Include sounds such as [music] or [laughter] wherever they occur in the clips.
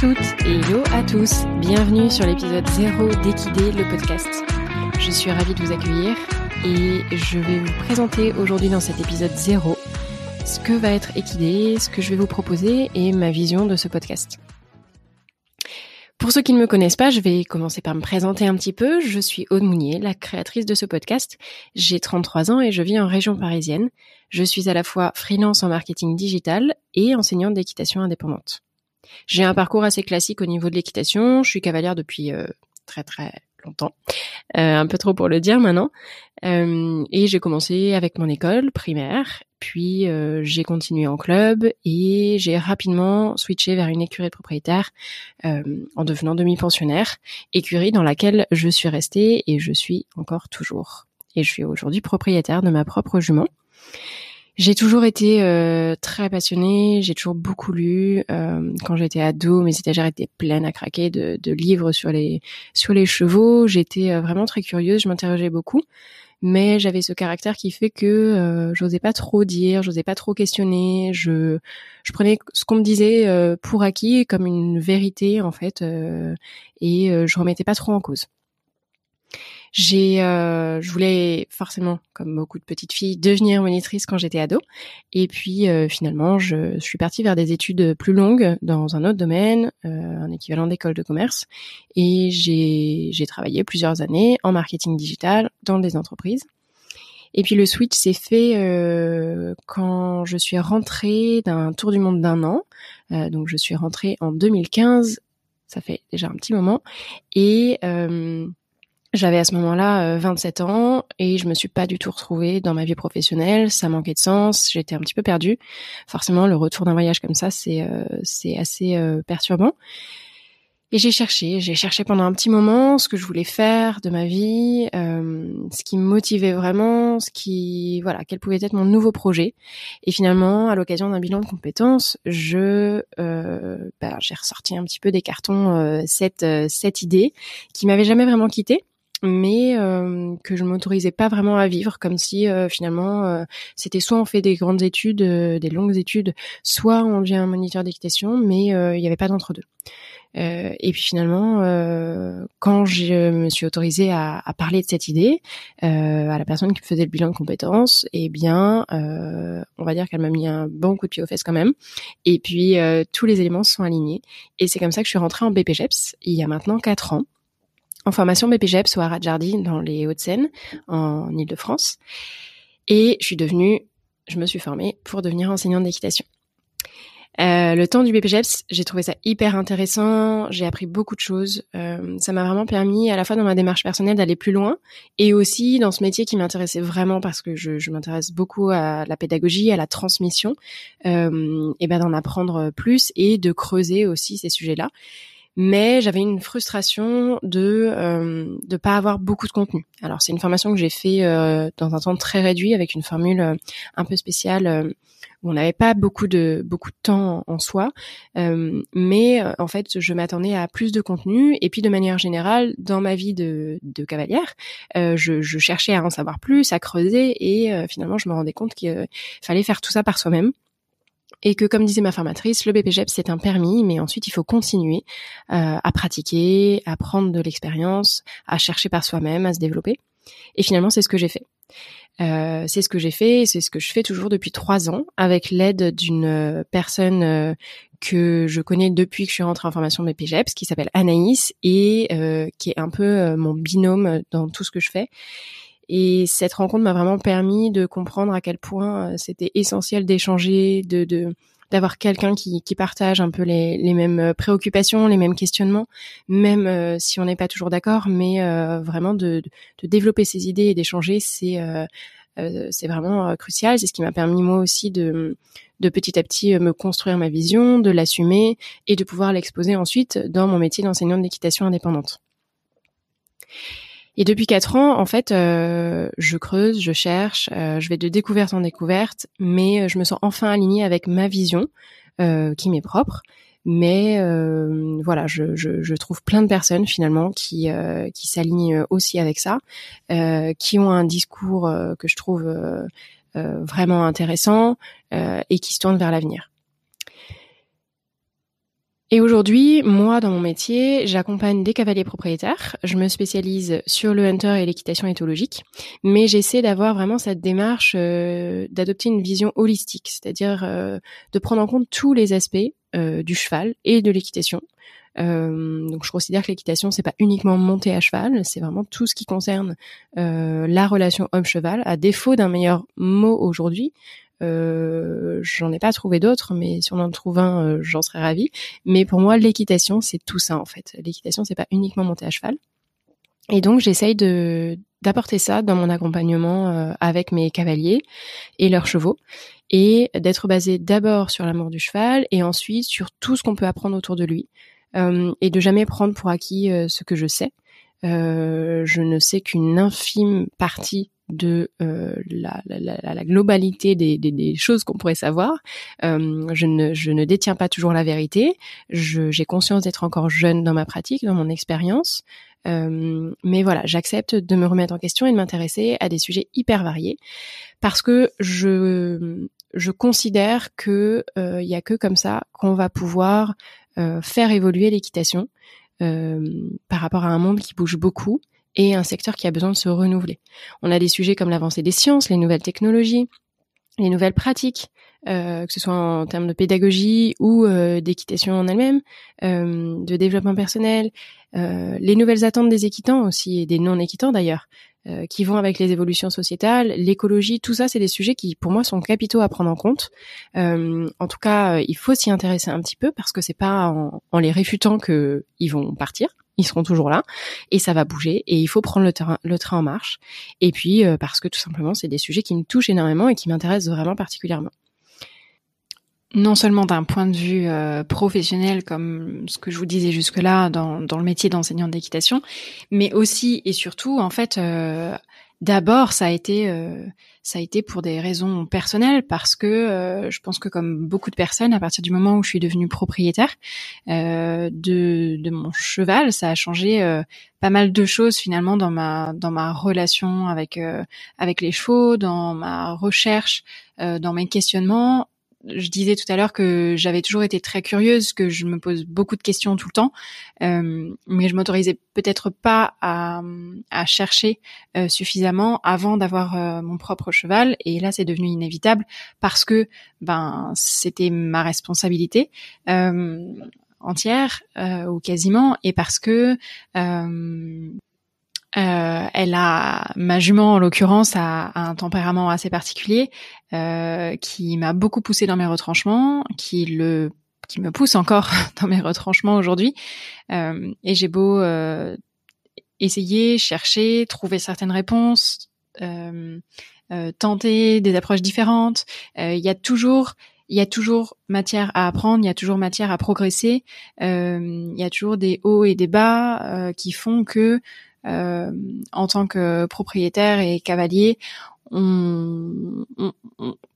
Toutes et hello à tous. Bienvenue sur l'épisode 0 d'Equidé, le podcast. Je suis ravie de vous accueillir et je vais vous présenter aujourd'hui dans cet épisode 0 ce que va être Equidé, ce que je vais vous proposer et ma vision de ce podcast. Pour ceux qui ne me connaissent pas, je vais commencer par me présenter un petit peu. Je suis Aude Mounier, la créatrice de ce podcast. J'ai 33 ans et je vis en région parisienne. Je suis à la fois freelance en marketing digital et enseignante d'équitation indépendante. J'ai un parcours assez classique au niveau de l'équitation. Je suis cavalière depuis euh, très très longtemps, euh, un peu trop pour le dire maintenant. Euh, et j'ai commencé avec mon école primaire, puis euh, j'ai continué en club et j'ai rapidement switché vers une écurie propriétaire euh, en devenant demi-pensionnaire, écurie dans laquelle je suis restée et je suis encore toujours. Et je suis aujourd'hui propriétaire de ma propre jument. J'ai toujours été euh, très passionnée, j'ai toujours beaucoup lu. Euh, quand j'étais ado, mes étagères étaient pleines à craquer de, livres sur les sur les chevaux. J'étais euh, vraiment très curieuse, je m'interrogeais beaucoup, mais j'avais ce caractère qui fait que euh, j'osais pas trop dire, j'osais pas trop questionner. Je je prenais ce qu'on me disait pour acquis comme une vérité en fait, et je remettais pas trop en cause. J'ai, euh, je voulais forcément, comme beaucoup de petites filles, devenir monitrice quand j'étais ado. Et puis euh, finalement, je, suis partie vers des études plus longues dans un autre domaine, euh, un équivalent d'école de commerce. Et j'ai, j'ai travaillé plusieurs années en marketing digital dans des entreprises. Et puis le switch s'est fait euh, quand je suis rentrée d'un tour du monde d'un an. Euh, donc je suis rentrée en 2015. Ça fait déjà un petit moment. Et euh, j'avais à ce moment-là 27 euh, ans et je me suis pas du tout retrouvée dans ma vie professionnelle. Ça manquait de sens. J'étais un petit peu perdue. Forcément, le retour d'un voyage comme ça, c'est euh, c'est assez euh, perturbant. Et j'ai cherché, j'ai cherché pendant un petit moment ce que je voulais faire de ma vie, ce qui me motivait vraiment, ce qui, voilà, quel pouvait être mon nouveau projet. Et finalement, à l'occasion d'un bilan de compétences, je, bah, j'ai ressorti un petit peu des cartons cette cette idée qui m'avait jamais vraiment quittée mais euh, que je m'autorisais pas vraiment à vivre, comme si euh, finalement euh, c'était soit on fait des grandes études, des longues études, soit on devient un moniteur d'équitation, mais il n'y avait pas d'entre-deux. et puis finalement, quand je me suis autorisée à, à parler de cette idée à la personne qui faisait le bilan de compétences, eh bien, on va dire qu'elle m'a mis un bon coup de pied aux fesses quand même. Et puis tous les éléments sont alignés, et c'est comme ça que je suis rentrée en BPGEPS il y a maintenant quatre ans en formation BPGEPS au Haradjardi dans les Hauts-de-Seine, en Ile-de-France. Et je suis devenue, je me suis formée pour devenir enseignante d'équitation. Euh, le temps du BPGEPS, j'ai trouvé ça hyper intéressant, j'ai appris beaucoup de choses. Euh, ça m'a vraiment permis, à la fois dans ma démarche personnelle, d'aller plus loin, et aussi dans ce métier qui m'intéressait vraiment parce que je, je m'intéresse beaucoup à la pédagogie, à la transmission, euh, et ben d'en apprendre plus et de creuser aussi ces sujets-là mais j'avais une frustration de euh, de pas avoir beaucoup de contenu. Alors c'est une formation que j'ai fait euh, dans un temps très réduit avec une formule euh, un peu spéciale euh, où on n'avait pas beaucoup de beaucoup de temps en soi, mais en fait je m'attendais à plus de contenu. Et puis de manière générale dans ma vie de, de cavalière, je, je, cherchais à en savoir plus, à creuser. Et finalement je me rendais compte qu'il fallait faire tout ça par soi-même et que comme disait ma formatrice, le BPGEP c'est un permis, mais ensuite il faut continuer euh, à pratiquer, à prendre de l'expérience, à chercher par soi-même, à se développer. Et finalement c'est ce que j'ai fait. Euh, c'est ce que j'ai fait, c'est ce que je fais toujours depuis trois ans, avec l'aide d'une personne euh, que je connais depuis que je suis rentrée en formation BPGEPS, qui s'appelle Anaïs et euh, qui est un peu euh, mon binôme dans tout ce que je fais et cette rencontre m'a vraiment permis de comprendre à quel point euh, c'était essentiel d'échanger, de, de d'avoir quelqu'un qui, qui partage un peu les, les mêmes euh, préoccupations, les mêmes questionnements, même euh, si on n'est pas toujours d'accord, mais vraiment de, de, développer ses idées et d'échanger, c'est c'est vraiment crucial. C'est ce qui m'a permis moi aussi de, de petit à petit me construire ma vision, de l'assumer et de pouvoir l'exposer ensuite dans mon métier d'enseignante d'équitation indépendante. Et depuis quatre ans, en fait, euh, je creuse, je cherche, euh, je vais de découverte en découverte, mais euh, je me sens enfin alignée avec ma vision, qui m'est propre. Mais voilà, je, je, je, trouve plein de personnes finalement qui qui s'alignent aussi avec ça, qui ont un discours que je trouve vraiment intéressant et qui se tournent vers l'avenir. Et aujourd'hui, moi, dans mon métier, j'accompagne des cavaliers propriétaires. Je me spécialise sur le hunter et l'équitation éthologique, mais j'essaie d'avoir vraiment cette démarche euh, d'adopter une vision holistique, c'est-à-dire euh, de prendre en compte tous les aspects euh, du cheval et de l'équitation. donc, je considère que l'équitation, c'est pas uniquement monter à cheval, c'est vraiment tout ce qui concerne la relation homme-cheval. À défaut d'un meilleur mot aujourd'hui, euh, j'en ai pas trouvé d'autres, mais si on en trouve un, euh, j'en serais ravie. Mais pour moi, l'équitation, c'est tout ça en fait. L'équitation, c'est pas uniquement monter à cheval. Et donc, j'essaye de d'apporter ça dans mon accompagnement euh, avec mes cavaliers et leurs chevaux, et d'être basé d'abord sur l'amour du cheval et ensuite sur tout ce qu'on peut apprendre autour de lui, et de jamais prendre pour acquis ce que je sais. je ne sais qu'une infime partie de euh, la, la, la, globalité des, des, des choses qu'on pourrait savoir. Euh, je, ne, je ne détiens pas toujours la vérité. J'ai conscience d'être encore jeune dans ma pratique, dans mon expérience. Euh, mais voilà, j'accepte de me remettre en question et de m'intéresser à des sujets hyper variés parce que je, je considère que il y a que comme ça qu'on va pouvoir faire évoluer l'équitation par rapport à un monde qui bouge beaucoup et un secteur qui a besoin de se renouveler. On a des sujets comme l'avancée des sciences, les nouvelles technologies, les nouvelles pratiques, euh, que ce soit en termes de pédagogie ou euh, d'équitation en elle-même, euh, de développement personnel, les nouvelles attentes des équitants aussi et des non-équitants d'ailleurs, qui vont avec les évolutions sociétales, l'écologie, tout ça, c'est des sujets qui pour moi sont capitaux à prendre en compte. en tout cas, il faut s'y intéresser un petit peu parce que c'est pas en, en les réfutant que ils vont partir ils seront toujours là et ça va bouger et il faut prendre le, train, le train en marche. Et puis euh, parce que tout simplement c'est des sujets qui me touchent énormément et qui m'intéressent vraiment particulièrement. Non seulement d'un point de vue euh, professionnel, comme ce que je vous disais jusque-là dans, dans le métier d'enseignant d'équitation, mais aussi et surtout, en fait, euh, D'abord, ça a été euh, ça a été pour des raisons personnelles parce que euh, je pense que comme beaucoup de personnes, à partir du moment où je suis devenue propriétaire euh, de, de mon cheval, ça a changé pas mal de choses finalement dans ma dans ma relation avec avec les chevaux, dans ma recherche, dans mes questionnements je disais tout à l'heure que j'avais toujours été très curieuse, que je me pose beaucoup de questions tout le temps, euh, mais je m'autorisais peut-être pas à, à chercher euh, suffisamment avant d'avoir euh, mon propre cheval. Et là, c'est devenu inévitable parce que ben c'était ma responsabilité entière ou quasiment, et parce que euh, elle a ma jument en l'occurrence a, un tempérament assez particulier euh, qui m'a beaucoup poussé dans mes retranchements, qui le qui me pousse encore [laughs] dans mes retranchements aujourd'hui. Euh, et j'ai beau essayer, chercher, trouver certaines réponses, tenter des approches différentes, il y a toujours il y a toujours matière à apprendre, il y a toujours matière à progresser, il y a toujours des hauts et des bas qui font que euh, en tant que propriétaire et cavalier, on,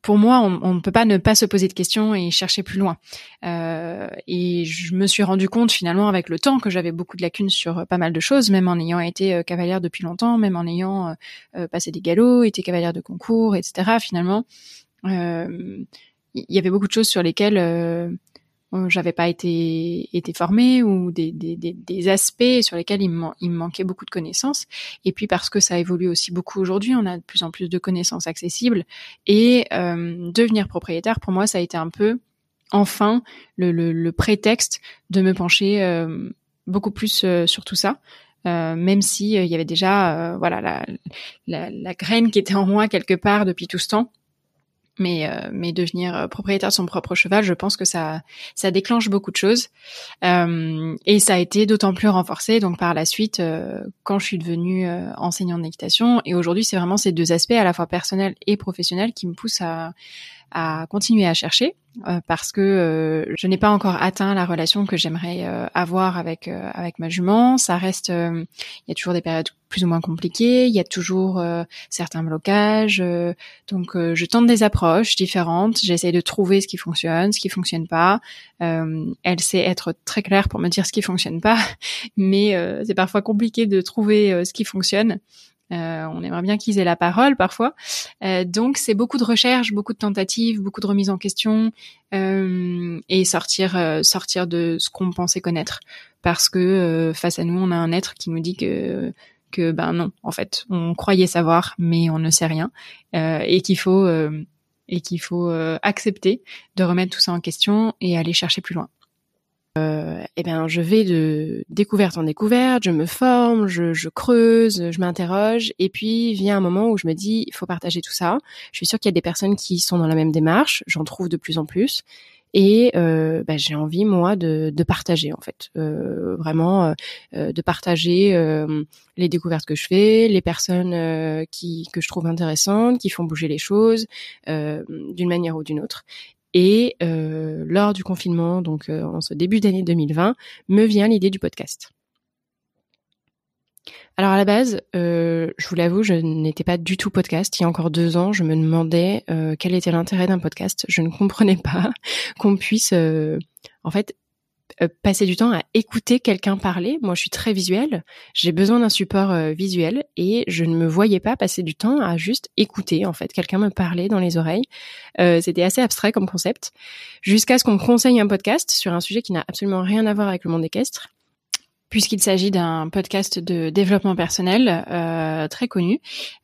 pour moi, on ne peut pas ne pas se poser de questions et chercher plus loin. Euh, et je me suis rendu compte finalement avec le temps que j'avais beaucoup de lacunes sur pas mal de choses, même en ayant été euh, cavalière depuis longtemps, même en ayant euh, passé des galops, été cavalière de concours, etc. Finalement, il y avait beaucoup de choses sur lesquelles euh, j'avais pas été été formée ou des, des, des, aspects sur lesquels il me, manquait beaucoup de connaissances. Et puis parce que ça évolue aussi beaucoup aujourd'hui on a de plus en plus de connaissances accessibles. Et euh, devenir propriétaire pour moi ça a été un peu enfin le, le, le prétexte de me pencher euh, beaucoup plus sur tout ça. Même si il y avait déjà voilà la, la, la graine qui était en moi quelque part depuis tout ce temps mais euh, mais devenir euh, propriétaire de son propre cheval, je pense que ça ça déclenche beaucoup de choses. Euh, et ça a été d'autant plus renforcé donc par la suite quand je suis devenue enseignante d'équitation. Et aujourd'hui c'est vraiment ces deux aspects à la fois personnels et professionnels qui me poussent à à continuer à chercher euh, parce que euh, je n'ai pas encore atteint la relation que j'aimerais euh, avoir avec avec ma jument. Ça reste, il y a toujours des périodes plus ou moins compliquées, il y a toujours certains blocages. donc je tente des approches différentes. J'essaie de trouver ce qui fonctionne, ce qui fonctionne pas. elle sait être très claire pour me dire ce qui fonctionne pas, [laughs] mais c'est parfois compliqué de trouver ce qui fonctionne. On aimerait bien qu'ils aient la parole parfois. donc c'est beaucoup de recherches, beaucoup de tentatives, beaucoup de remises en question et sortir sortir de ce qu'on pensait connaître parce que face à nous on a un être qui nous dit que que ben non, en fait, on croyait savoir, mais on ne sait rien, euh, et qu'il faut euh, et qu'il faut euh, accepter de remettre tout ça en question et aller chercher plus loin. Euh, eh bien, je vais de découverte en découverte, je me forme, je, je creuse, je m'interroge, et puis vient un moment où je me dis, il faut partager tout ça. Je suis sûre qu'il y a des personnes qui sont dans la même démarche, j'en trouve de plus en plus, et euh, bah, j'ai envie moi de, de, partager en fait euh, vraiment euh, de partager euh, les découvertes que je fais les personnes euh, qui que je trouve intéressantes qui font bouger les choses d'une manière ou d'une autre et lors du confinement donc en ce début d'année 2020 me vient l'idée du podcast alors à la base, euh, je vous l'avoue, je n'étais pas du tout podcast. Il y a encore deux ans, je me demandais euh, quel était l'intérêt d'un podcast. Je ne [laughs] comprenais pas qu'on puisse, euh, en fait, passer du temps à écouter quelqu'un parler. Moi, je suis très visuelle. J'ai besoin d'un support visuel et je ne me voyais pas passer du temps à juste écouter, en fait, quelqu'un me parler dans les oreilles. C'était assez abstrait comme concept. Jusqu'à ce qu'on me conseille un podcast sur un sujet qui n'a absolument rien à voir avec le monde équestre puisqu'il s'agit d'un podcast de développement personnel euh, très connu.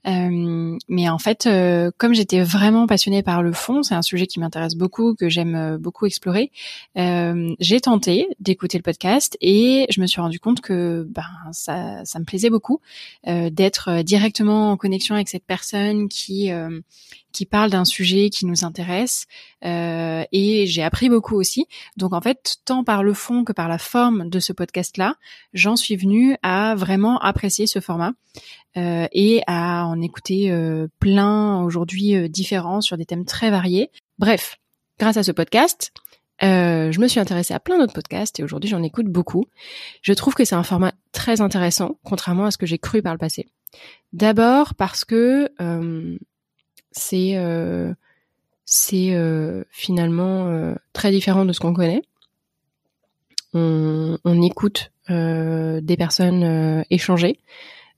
Euh, mais en fait, euh, comme j'étais vraiment passionnée par le fond, c'est un sujet qui m'intéresse beaucoup, que j'aime beaucoup explorer. J'ai tenté d'écouter le podcast et je me suis rendu compte que ben ça, ça me plaisait beaucoup d'être directement en connexion avec cette personne qui qui parle d'un sujet qui nous intéresse euh, et j'ai appris beaucoup aussi. Donc en fait, tant par le fond que par la forme de ce podcast-là, j'en suis venue à vraiment apprécier ce format euh, et à en écouter euh, plein aujourd'hui euh, différents sur des thèmes très variés. Bref, grâce à ce podcast, euh, je me suis intéressée à plein d'autres podcasts et aujourd'hui j'en écoute beaucoup. Je trouve que c'est un format très intéressant, contrairement à ce que j'ai cru par le passé. D'abord parce que euh, c'est euh, euh, finalement euh, très différent de ce qu'on connaît. On, on écoute des personnes échanger.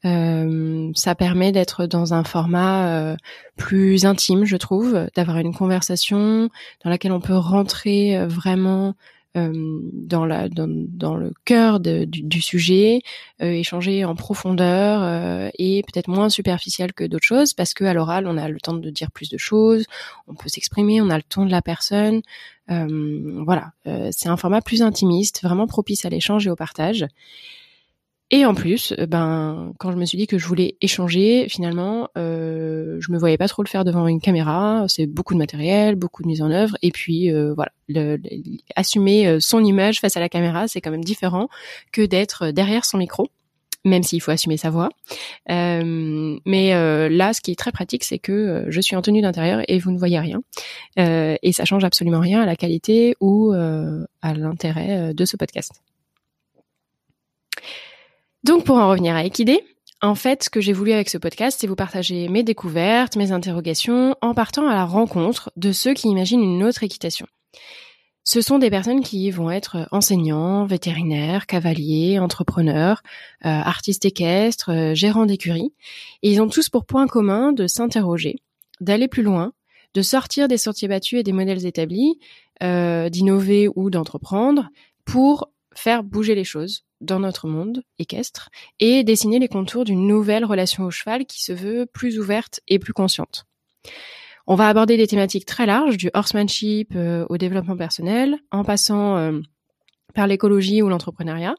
ça permet d'être dans un format plus intime, je trouve, d'avoir une conversation dans laquelle on peut rentrer vraiment dans, la, dans, dans, le cœur de, du, du, sujet, euh, échanger en profondeur euh, et peut-être moins superficiel que d'autres choses parce que à l'oral on a le temps de dire plus de choses, on peut s'exprimer, on a le ton de la personne. voilà, c'est un format plus intimiste, vraiment propice à l'échange et au partage. Et en plus, euh, ben, quand je me suis dit que je voulais échanger, finalement, euh, je me voyais pas trop le faire devant une caméra. C'est beaucoup de matériel, beaucoup de mise en œuvre, et puis euh, voilà, assumer euh, son image face à la caméra, c'est quand même différent que d'être derrière son micro même s'il faut assumer sa voix. Euh, mais euh, là, ce qui est très pratique, c'est que je suis en tenue d'intérieur et vous ne voyez rien. Et ça change absolument rien à la qualité ou à l'intérêt de ce podcast. Donc pour en revenir à Equidé, en fait, ce que j'ai voulu avec ce podcast, c'est vous partager mes découvertes, mes interrogations, en partant à la rencontre de ceux qui imaginent une autre équitation. Ce sont des personnes qui vont être enseignants, vétérinaires, cavaliers, entrepreneurs, euh, artistes équestres, euh, gérants d'écuries, et ils ont tous pour point commun de s'interroger, d'aller plus loin, de sortir des sentiers battus et des modèles établis, euh, d'innover ou d'entreprendre pour faire bouger les choses dans notre monde équestre et dessiner les contours d'une nouvelle relation au cheval qui se veut plus ouverte et plus consciente. On va aborder des thématiques très larges, du horsemanship euh, au développement personnel, en passant euh, par l'écologie ou l'entrepreneuriat.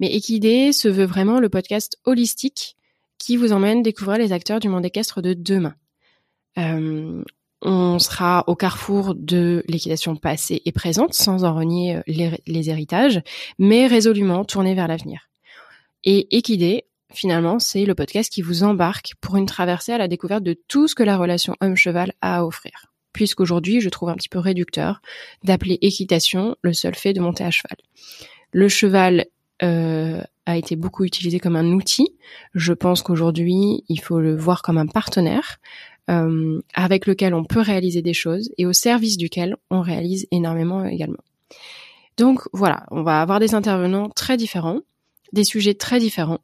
Mais Equidé se veut vraiment le podcast holistique qui vous emmène découvrir les acteurs du monde équestre de demain. Euh, on sera au carrefour de l'équitation passée et présente, sans en renier euh, les, héritages, mais résolument tourné vers l'avenir. Et Equidé, finalement, c'est le podcast qui vous embarque pour une traversée à la découverte de tout ce que la relation homme-cheval a à offrir. Puisqu'aujourd'hui, je trouve un petit peu réducteur d'appeler équitation le seul fait de monter à cheval. Le cheval euh, a été beaucoup utilisé comme un outil. Je pense qu'aujourd'hui, il faut le voir comme un partenaire euh, avec lequel on peut réaliser des choses et au service duquel on réalise énormément également. Donc voilà, on va avoir des intervenants très différents, des sujets très différents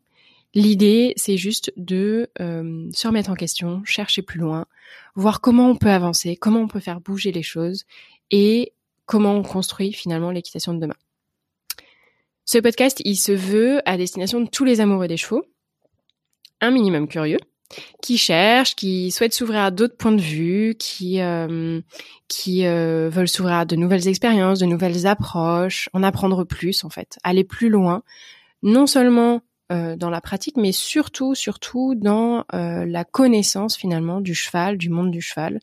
L'idée, c'est juste de euh, se remettre en question, chercher plus loin, voir comment on peut avancer, comment on peut faire bouger les choses et comment on construit finalement l'équitation de demain. Ce podcast, il se veut à destination de tous les amoureux des chevaux, un minimum curieux, qui cherchent, qui souhaitent s'ouvrir à d'autres points de vue, qui euh, qui euh, veulent s'ouvrir à de nouvelles expériences, de nouvelles approches, en apprendre plus en fait, aller plus loin, non seulement euh, dans la pratique, mais surtout, surtout dans euh, la connaissance finalement du cheval, du monde du cheval,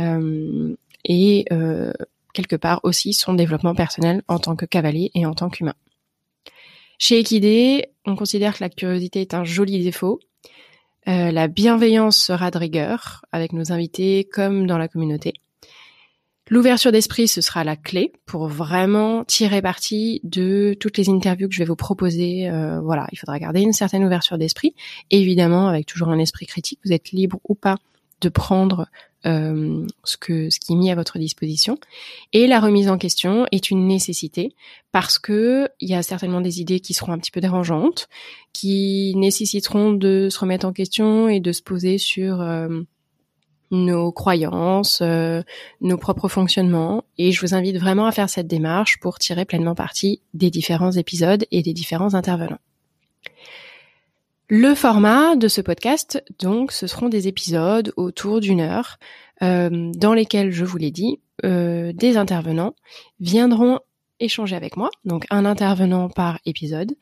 euh, et quelque part aussi son développement personnel en tant que cavalier et en tant qu'humain. Chez Equidé, on considère que la curiosité est un joli défaut. La bienveillance sera de rigueur avec nos invités comme dans la communauté. L'ouverture d'esprit, ce sera la clé pour vraiment tirer parti de toutes les interviews que je vais vous proposer. Euh, voilà, il faudra garder une certaine ouverture d'esprit, évidemment avec toujours un esprit critique. Vous êtes libre ou pas de prendre euh, ce qui est mis à votre disposition. Et la remise en question est une nécessité parce que il y a certainement des idées qui seront un petit peu dérangeantes, qui nécessiteront de se remettre en question et de se poser sur euh, nos croyances, euh, nos propres fonctionnements. Et je vous invite vraiment à faire cette démarche pour tirer pleinement parti des différents épisodes et des différents intervenants. Le format de ce podcast, donc, ce seront des épisodes autour d'une heure, euh, dans lesquels, je vous l'ai dit, euh, des intervenants viendront échanger avec moi, donc un intervenant par épisode.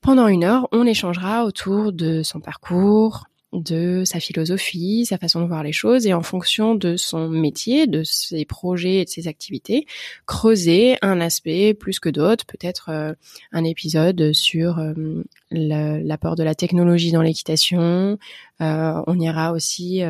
Pendant une heure, on échangera autour de son parcours, de sa philosophie, sa façon de voir les choses et en fonction de son métier, de ses projets et de ses activités, creuser un aspect plus que d'autres, peut-être euh, un épisode sur euh, l'apport de la technologie dans l'équitation, euh, on ira aussi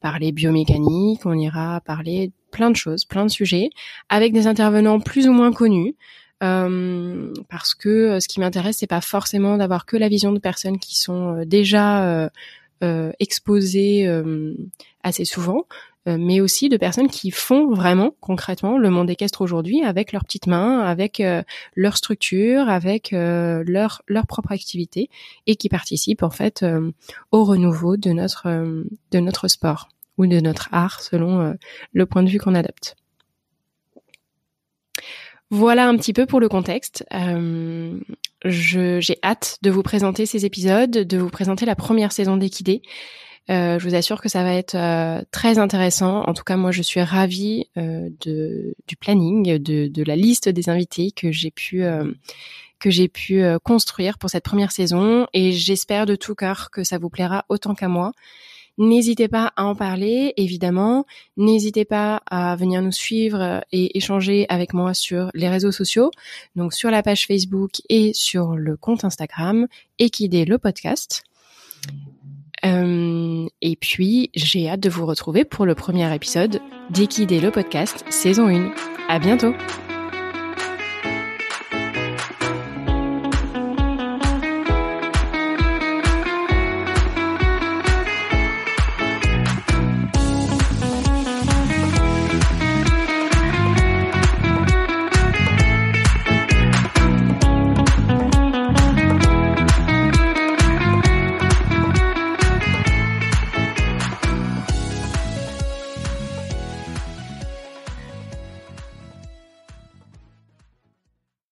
parler biomécanique, on ira parler plein de choses, plein de sujets, avec des intervenants plus ou moins connus, parce que ce qui m'intéresse c'est pas forcément d'avoir que la vision de personnes qui sont déjà euh, exposés euh, assez souvent, euh, mais aussi de personnes qui font vraiment concrètement le monde équestre aujourd'hui avec leurs petites mains, avec leur structure, avec leur leur propre activité et qui participent en fait au renouveau de notre de notre sport ou de notre art selon le point de vue qu'on adopte. Voilà un petit peu pour le contexte. Euh, j'ai hâte de vous présenter ces épisodes, de vous présenter la première saison d'Equidé. Euh, je vous assure que ça va être euh, très intéressant. En tout cas, moi, je suis ravie euh, du planning, de, de, la liste des invités que j'ai pu euh, que j'ai pu construire pour cette première saison, et j'espère de tout cœur que ça vous plaira autant qu'à moi. N'hésitez pas à en parler, évidemment. N'hésitez pas à venir nous suivre et échanger avec moi sur les réseaux sociaux, donc sur la page Facebook et sur le compte Instagram, Equidé le podcast. Euh, et puis, j'ai hâte de vous retrouver pour le premier épisode d'Equidé le podcast, saison 1. À bientôt!